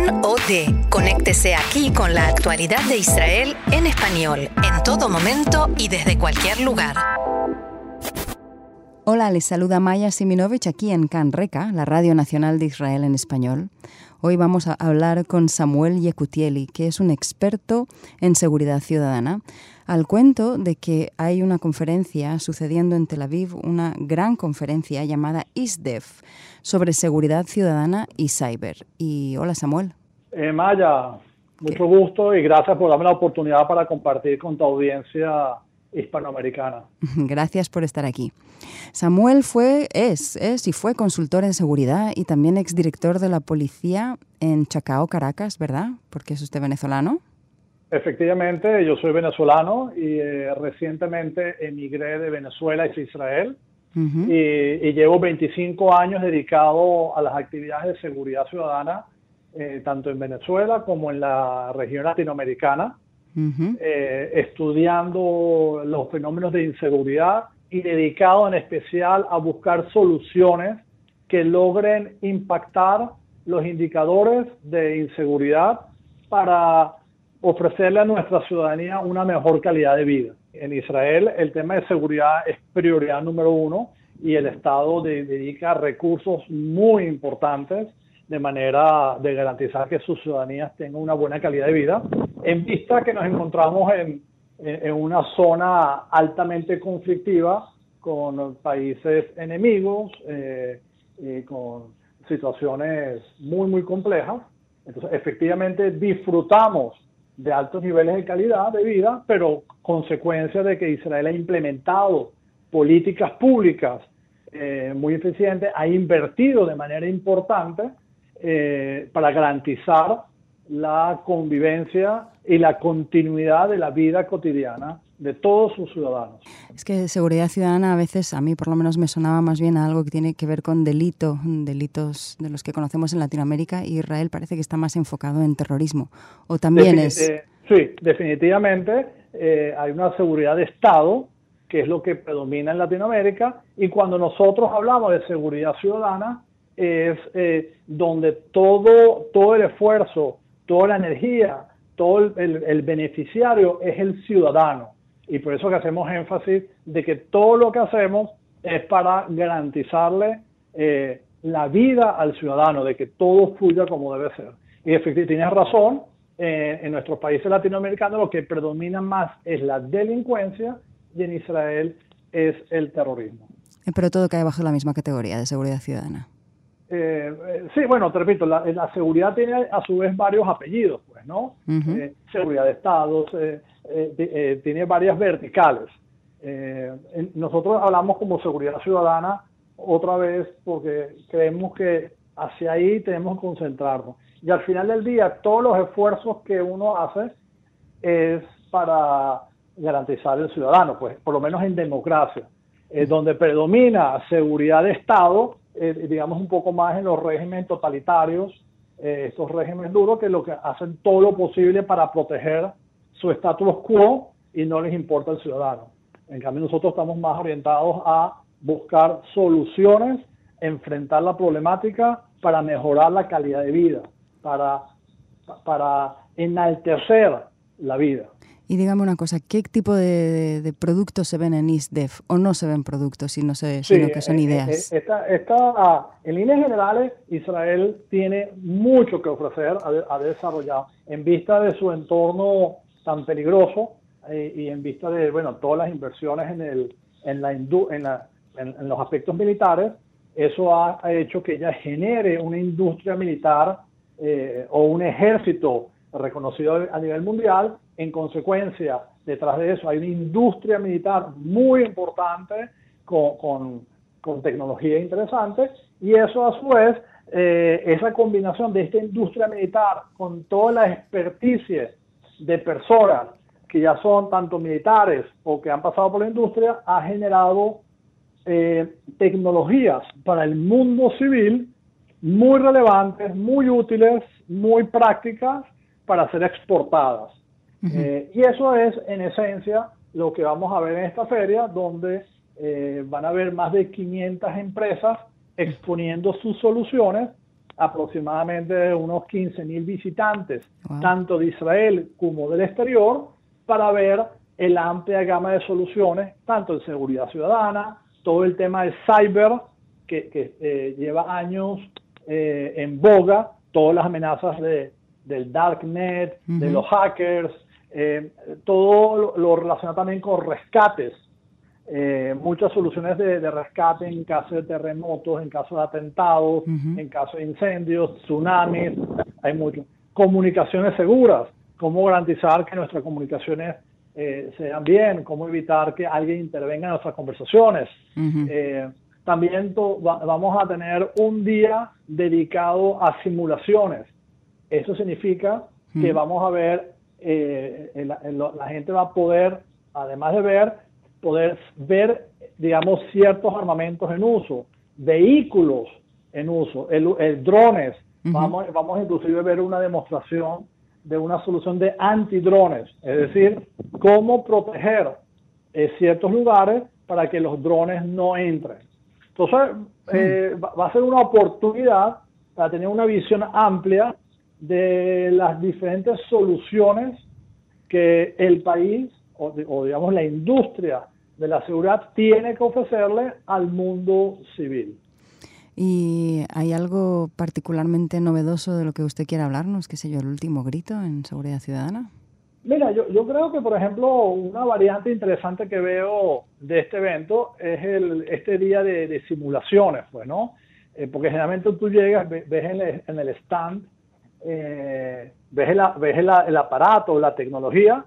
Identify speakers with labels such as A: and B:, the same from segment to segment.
A: Can OD. Conéctese aquí con la actualidad de Israel en español, en todo momento y desde cualquier lugar.
B: Hola, les saluda Maya Siminovich aquí en Can Reca, la Radio Nacional de Israel en español. Hoy vamos a hablar con Samuel Yekutieli, que es un experto en seguridad ciudadana, al cuento de que hay una conferencia sucediendo en Tel Aviv, una gran conferencia llamada ISDEF sobre seguridad ciudadana y cyber. Y hola Samuel.
C: Eh, Maya, mucho gusto y gracias por darme la oportunidad para compartir con tu audiencia hispanoamericana.
B: Gracias por estar aquí. Samuel fue, es, es y fue consultor en seguridad y también exdirector de la policía en Chacao, Caracas, ¿verdad? Porque es usted venezolano.
C: Efectivamente, yo soy venezolano y eh, recientemente emigré de Venezuela a Israel y, llevo 25 años dedicado a las actividades de seguridad ciudadana, eh, tanto en Venezuela como en la región latinoamericana. Eh, estudiando los fenómenos de inseguridad y dedicado en especial a buscar soluciones que logren impactar los indicadores de inseguridad para ofrecerle a nuestra ciudadanía una mejor calidad de vida. En Israel el tema de seguridad es prioridad número uno y el Estado dedica recursos muy importantes de manera de garantizar que sus ciudadanías tengan una buena calidad de vida, en vista que nos encontramos en, en una zona altamente conflictiva con países enemigos, eh, y con situaciones muy, muy complejas. Entonces, efectivamente, disfrutamos de altos niveles de calidad de vida, pero consecuencia de que Israel ha implementado políticas públicas eh, muy eficientes, ha invertido de manera importante eh, para garantizar la convivencia y la continuidad de la vida cotidiana de todos sus ciudadanos.
B: Es que seguridad ciudadana a veces, a mí por lo menos me sonaba más bien a algo que tiene que ver con delito, delitos de los que conocemos en Latinoamérica y Israel parece que está más enfocado en terrorismo. ¿O también es...?
C: Eh, sí, definitivamente eh, hay una seguridad de Estado que es lo que predomina en Latinoamérica y cuando nosotros hablamos de seguridad ciudadana es eh, donde todo, todo el esfuerzo, toda la energía, todo el, beneficiario es el ciudadano. Y por eso que hacemos énfasis de que todo lo que hacemos es para garantizarle eh, la vida al ciudadano, de que todo fluya como debe ser. Y efectivamente, tienes razón, eh, en nuestros países latinoamericanos lo que predomina más es la delincuencia y en Israel es el terrorismo.
B: Pero todo cae bajo la misma categoría de seguridad ciudadana.
C: Eh, eh, sí, bueno, te repito, la, seguridad tiene a su vez varios apellidos, pues, ¿no? Eh, seguridad de estados, tiene varias verticales. nosotros hablamos como seguridad ciudadana otra vez porque creemos que hacia ahí tenemos que concentrarnos. Y al final del día, todos los esfuerzos que uno hace es para garantizar el ciudadano, pues, por lo menos en democracia, donde predomina seguridad de Estado, eh, digamos, un poco más en los regímenes totalitarios, eh, estos regímenes duros que lo que hacen todo lo posible para proteger su status quo y no les importa el ciudadano. En cambio, nosotros estamos más orientados a buscar soluciones, enfrentar la problemática para mejorar la calidad de vida, para, para enaltecer la vida.
B: Y dígame una cosa, ¿qué tipo de, productos se ven en ISDEF? ¿O no se ven productos, sino, se, sino que son eh, ideas?
C: Eh, en líneas generales, Israel tiene mucho que ofrecer, ha, desarrollado, en vista de su entorno tan peligroso eh, y en vista de bueno todas las inversiones en, el, en, la, en, la, en, los aspectos militares, eso ha, hecho que ella genere una industria militar o un ejército reconocido a nivel mundial en consecuencia, detrás de eso hay una industria militar muy importante con, tecnología interesante y eso a su vez, eh, esa combinación de esta industria militar con toda la experticia de personas que ya son tanto militares o que han pasado por la industria, ha generado eh, tecnologías para el mundo civil muy relevantes, muy útiles, muy prácticas para ser exportadas. Eh, y eso es, en esencia, lo que vamos a ver en esta feria, donde eh, van a haber más de 500 empresas exponiendo sus soluciones aproximadamente unos 15 mil visitantes, tanto de Israel como del exterior, para ver el amplia gama de soluciones, tanto en seguridad ciudadana, todo el tema de cyber, que, eh, lleva años eh, en boga, todas las amenazas de, del darknet, de los hackers, eh, todo lo, relacionado también con rescates, muchas soluciones de, rescate en caso de terremotos, en caso de atentados, en caso de incendios, tsunamis, hay mucho. Comunicaciones seguras, cómo garantizar que nuestras comunicaciones eh, sean bien, cómo evitar que alguien intervenga en nuestras conversaciones. Eh, también vamos a tener un día dedicado a simulaciones. Eso significa que vamos a ver, eh, la, gente va a poder, además de ver, poder ver, digamos, ciertos armamentos en uso, vehículos en uso, el, drones. vamos, vamos inclusive a ver una demostración de una solución de antidrones, es decir, cómo proteger eh, ciertos lugares para que los drones no entren. Entonces, eh, va a ser una oportunidad para tener una visión amplia de las diferentes soluciones que el país o, o, digamos la industria de la seguridad tiene que ofrecerle al mundo civil.
B: ¿Y hay algo particularmente novedoso de lo que usted quiera hablarnos, qué sé yo, el último grito en seguridad ciudadana?
C: Mira, yo, yo creo que, por ejemplo, una variante interesante que veo de este evento es el, este día de, simulaciones, pues, ¿no? Eh, porque generalmente tú llegas, ves, en, el, stand, eh, ves, el, ves el, aparato, la tecnología,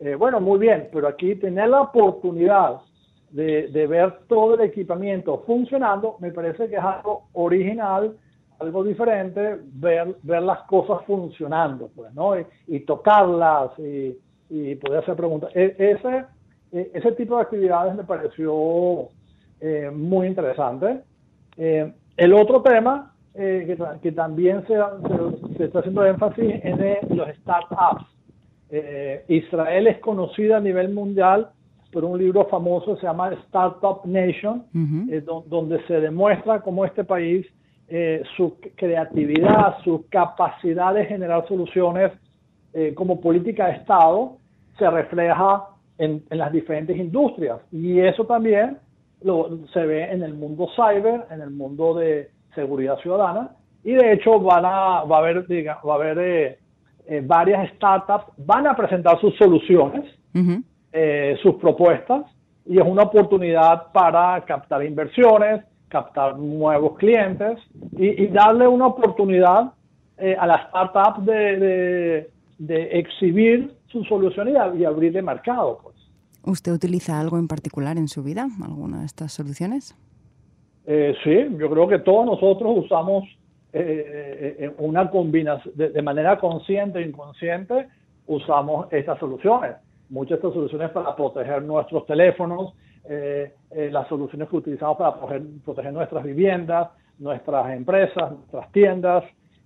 C: eh, bueno, muy bien, pero aquí tener la oportunidad de, ver todo el equipamiento funcionando, me parece que es algo original, algo diferente, ver, ver las cosas funcionando, pues, ¿no? Y, tocarlas y, poder hacer preguntas. E, ese, e, ese tipo de actividades me pareció eh, muy interesante. Eh, el otro tema eh, que, también se, se, está haciendo énfasis es de los startups. Israel es conocida a nivel mundial por un libro famoso, se llama Startup Nation, eh, donde se demuestra cómo este país, eh, su creatividad, su capacidad de generar soluciones eh, como política de Estado, se refleja en, las diferentes industrias. Y eso también lo, se ve en el mundo cyber, en el mundo de seguridad ciudadana. Y de hecho van a, va a haber, va a haber varias startups, van a presentar sus soluciones. Eh, sus propuestas y es una oportunidad para captar inversiones, captar nuevos clientes y, darle una oportunidad eh, a las startups de, de, exhibir su solución y, y abrirle mercado. Pues.
B: ¿Usted utiliza algo en particular en su vida, alguna de estas soluciones?
C: Eh, sí, yo creo que todos nosotros usamos una combinación, de, manera consciente e inconsciente, usamos estas soluciones. Muchas de estas soluciones para proteger nuestros teléfonos, eh, eh, las soluciones que utilizamos para proteger, nuestras viviendas, nuestras empresas, nuestras tiendas,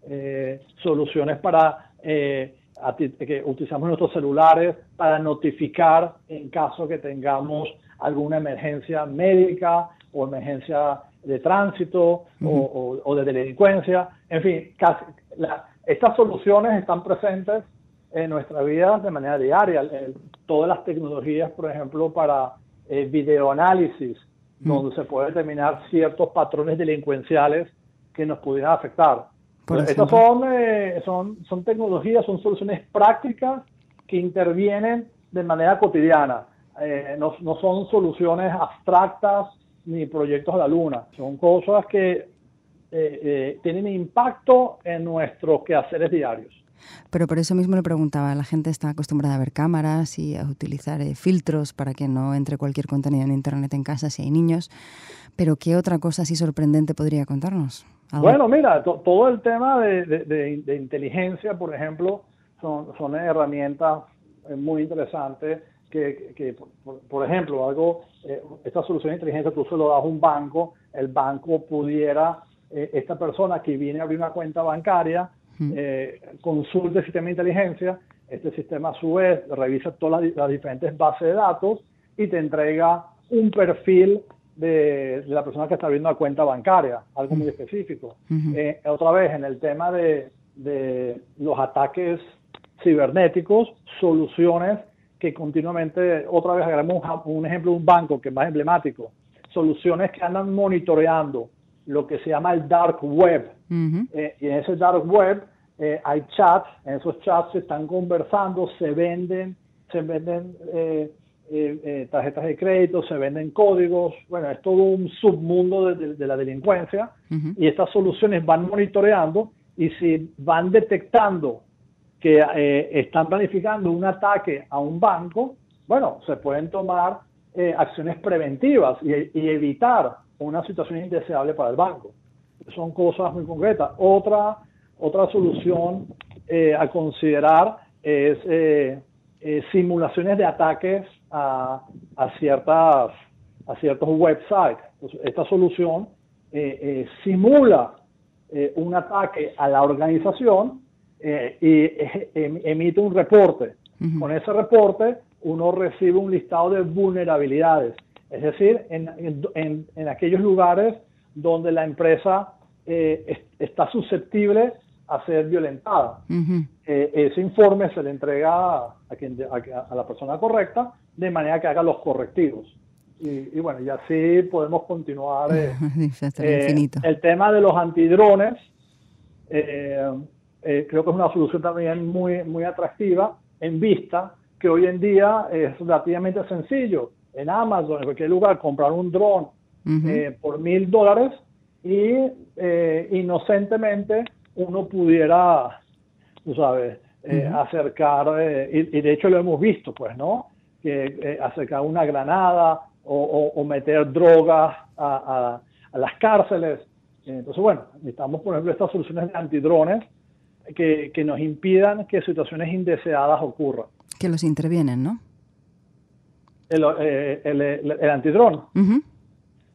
C: eh, soluciones para que utilizamos nuestros celulares para notificar en caso que tengamos alguna emergencia médica o emergencia de tránsito o, de delincuencia. En fin, casi, estas soluciones están presentes en nuestra vida de manera diaria. todas las tecnologías, por ejemplo, para eh, videoanálisis, mm. donde se puede determinar ciertos patrones delincuenciales que nos pudieran afectar. Estas son, eh, son, son tecnologías, son soluciones prácticas que intervienen de manera cotidiana. Eh, no, no, son soluciones abstractas ni proyectos a la luna. Son cosas que tienen impacto en nuestros quehaceres diarios.
B: Pero por eso mismo le preguntaba, la gente está acostumbrada a ver cámaras y a utilizar eh, filtros para que no entre cualquier contenido en Internet en casa si hay niños, pero ¿qué otra cosa así sorprendente podría contarnos?
C: Bueno, mira, todo el tema de, inteligencia, por ejemplo, son, son herramientas eh, muy interesantes que, por, ejemplo, algo, eh, esta solución de inteligencia tú se lo das a un banco, el banco pudiera, esta persona que viene a abrir una cuenta bancaria, eh, consulta el sistema de inteligencia, este sistema a su vez revisa todas las, diferentes bases de datos y te entrega un perfil de, la persona que está abriendo una cuenta bancaria, algo muy específico. Eh, otra vez, en el tema de, de los ataques cibernéticos, soluciones que continuamente, otra vez agarramos un, ejemplo de un banco que es más emblemático, soluciones que andan monitoreando lo que se llama el dark web. Eh, y en ese dark web eh, hay chats, en esos chats se están conversando, se venden, se venden eh, tarjetas de crédito, se venden códigos, bueno, es todo un submundo de, la delincuencia. Y estas soluciones van monitoreando y si van detectando que eh, están planificando un ataque a un banco, bueno, se pueden tomar eh, acciones preventivas y, evitar una situación indeseable para el banco. Son cosas muy concretas. Otra, otra solución eh, a considerar es simulaciones de ataques a, a, ciertas, a ciertos websites. esta solución simula un ataque a la organización eh, y eh, em, emite un reporte. Con ese reporte uno recibe un listado de vulnerabilidades, es decir, en, en, en aquellos lugares donde la empresa eh, está susceptible a ser violentada. ese informe se le entrega a, quien, a, la persona correcta de manera que haga los correctivos. Y, bueno, y así podemos continuar. el tema de los antidrones, eh, eh, creo que es una solución también muy, muy atractiva en vista que hoy en día es relativamente sencillo en Amazon, en cualquier lugar, comprar un dron eh, por mil dólares y eh, inocentemente uno pudiera, tú sabes, acercar, y, de hecho lo hemos visto, pues, ¿no? Que acercar una granada o, meter drogas a, a las cárceles. Entonces, bueno, necesitamos, por ejemplo, estas soluciones de antidrones que, que nos impidan que situaciones indeseadas ocurran.
B: Que los intervienen, ¿no?
C: El, eh, el, el, antidrón.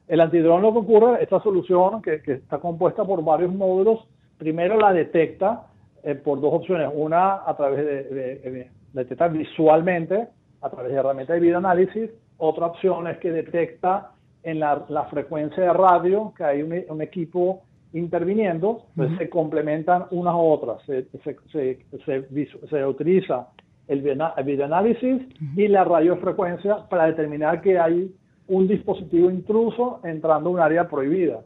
C: El antidrón lo que ocurre, esta solución que, que, está compuesta por varios módulos, primero la detecta eh, por dos opciones. Una a través de, de, detectar visualmente, a través de herramientas de videoanálisis. Otra opción es que detecta en la, la frecuencia de radio, que hay un, un equipo interviniendo, pues se complementan unas a otras. Se, se, utiliza el videoanálisis y la radiofrecuencia para determinar que hay un dispositivo intruso entrando a un área prohibida.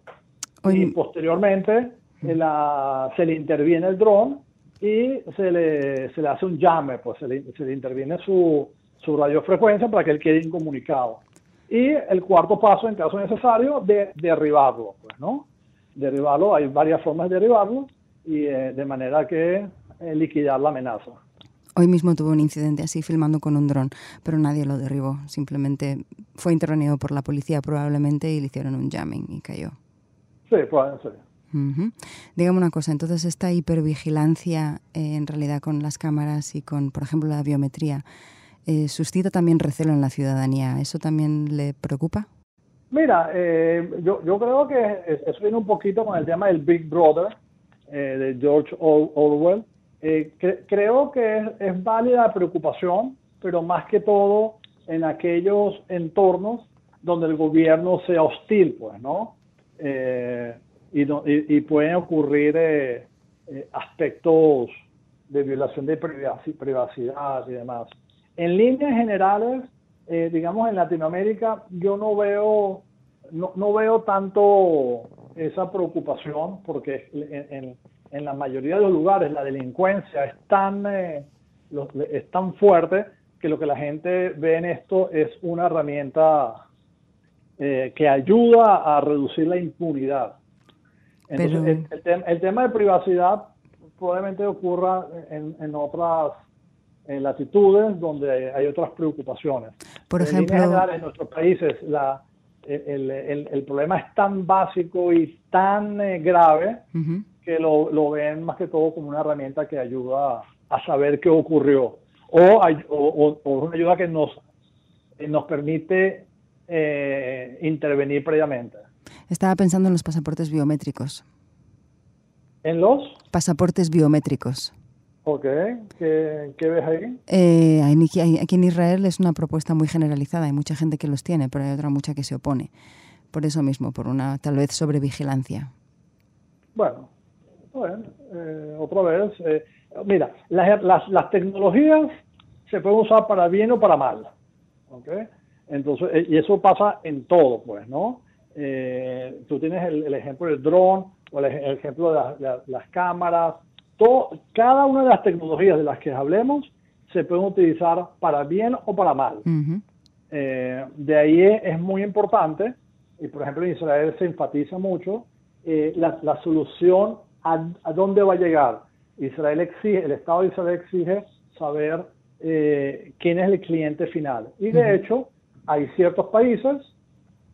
C: Y posteriormente la, se le interviene el dron y se le, se le hace un llame, pues se le, se le interviene su, su radiofrecuencia para que él quede incomunicado. Y el cuarto paso, en caso necesario, de derribarlo, pues, ¿no? Derribarlo, hay varias formas de derribarlo y eh, de manera que eh, liquidar la amenaza.
B: Hoy mismo tuve un incidente así filmando con un dron, pero nadie lo derribó. Simplemente fue intervenido por la policía probablemente y le hicieron un jamming y cayó.
C: Sí, probablemente sí.
B: Dígame una cosa, entonces esta hipervigilancia eh, en realidad con las cámaras y con, por ejemplo, la biometría, suscita también recelo en la ciudadanía. ¿Eso también le preocupa?
C: Mira, eh, yo, yo creo que eso viene un poquito con el tema del Big Brother eh, de George Orwell. Eh, creo que es, válida la preocupación, pero más que todo en aquellos entornos donde el gobierno sea hostil, pues, ¿no? y, y, pueden ocurrir aspectos de violación de privacidad y demás. En líneas generales, eh, digamos, en Latinoamérica yo no veo, no, no, veo tanto esa preocupación porque en, en, la mayoría de los lugares la delincuencia es tan, eh, es tan fuerte que lo que la gente ve en esto es una herramienta eh, que ayuda a reducir la impunidad. Entonces, el, el, tema de privacidad probablemente ocurra en, en otras en latitudes donde hay otras preocupaciones.
B: Por ejemplo,
C: en, nuestros países la, el, el, el, problema es tan básico y tan eh, grave que lo, lo, ven más que todo como una herramienta que ayuda a, saber qué ocurrió o, o, o, una ayuda que nos, nos permite eh, intervenir previamente.
B: Estaba pensando en los pasaportes biométricos.
C: ¿En los?
B: Pasaportes biométricos.
C: Ok, ¿qué, ves ahí?
B: Eh, aquí en Israel es una propuesta muy generalizada, hay mucha gente que los tiene, pero hay otra mucha que se opone. por eso mismo, por una tal vez sobrevigilancia.
C: Bueno, bueno eh, otra vez, eh, mira, las, las, las, tecnologías se pueden usar para bien o para mal, ¿okay? Entonces, eh, y eso pasa en todo, pues, ¿no? tú tienes el, ejemplo del dron o el, ejemplo de, las cámaras, todo, cada una de las tecnologías de las que hablemos se pueden utilizar para bien o para mal. de ahí es muy importante y por ejemplo en Israel se enfatiza mucho, eh, la, la, solución a, a, dónde va a llegar. Israel exige, el Estado de Israel exige saber eh, quién es el cliente final. Y de hecho, hay ciertos países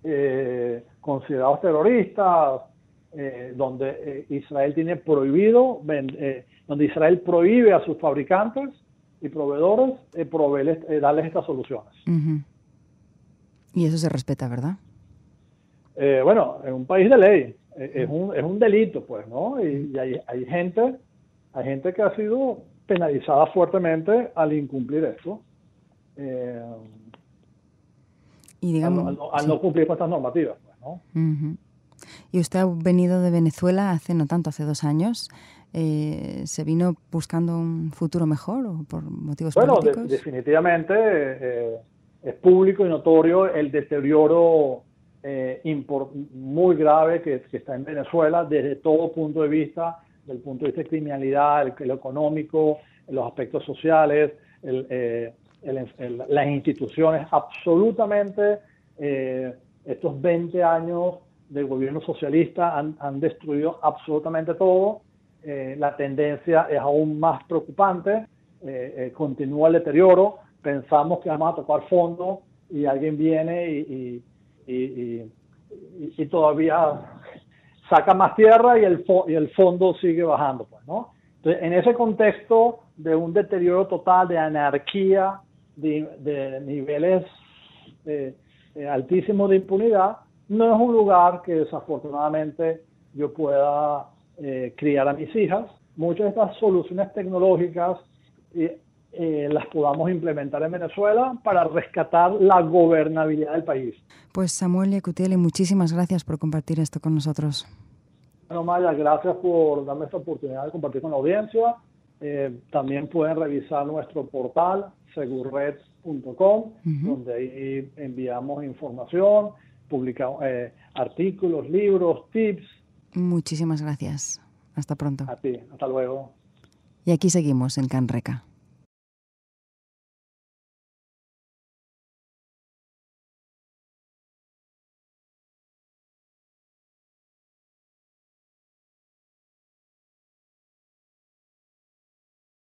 C: eh, considerados terroristas, donde Israel tiene prohibido, donde Israel prohíbe a sus fabricantes y proveedores darles estas soluciones.
B: Y eso se respeta, ¿verdad?
C: Eh, bueno, en un país de ley, eh, es, un, es un delito, pues, ¿no? Y, hay, hay, gente, hay gente que ha sido penalizada fuertemente al incumplir esto. Eh, y digamos, al, no, cumplir con estas normativas, pues, ¿no?
B: Y usted ha venido de Venezuela hace no tanto, hace dos años. ¿Se vino buscando un futuro mejor o por motivos
C: bueno,
B: políticos?
C: Bueno, definitivamente es público y notorio el deterioro eh, muy grave que, está en Venezuela desde todo punto de vista, del punto de vista de criminalidad, el, económico, los aspectos sociales, eh, las instituciones, absolutamente eh, estos 20 años del gobierno socialista han, han destruido absolutamente todo. la tendencia es aún más preocupante, continúa el deterioro, pensamos que vamos a tocar fondo y alguien viene y y, y, todavía saca más tierra y el, y el fondo sigue bajando. Pues, ¿no? En ese contexto de un deterioro total, de anarquía, de, niveles eh, eh, altísimos de impunidad, no es un lugar que desafortunadamente yo pueda eh, criar a mis hijas. Muchas de estas soluciones tecnológicas eh, las podamos implementar en Venezuela para rescatar la gobernabilidad del país.
B: Pues Samuel Yacutieli, muchísimas gracias por compartir esto con nosotros.
C: Bueno, Maya, gracias por darme esta oportunidad de compartir con la audiencia. Eh, también pueden revisar nuestro portal segurred.com, donde ahí enviamos información, publicamos eh, artículos, libros, tips.
B: Muchísimas gracias. Hasta pronto.
C: A ti, hasta luego.
B: Y aquí seguimos en Canreca.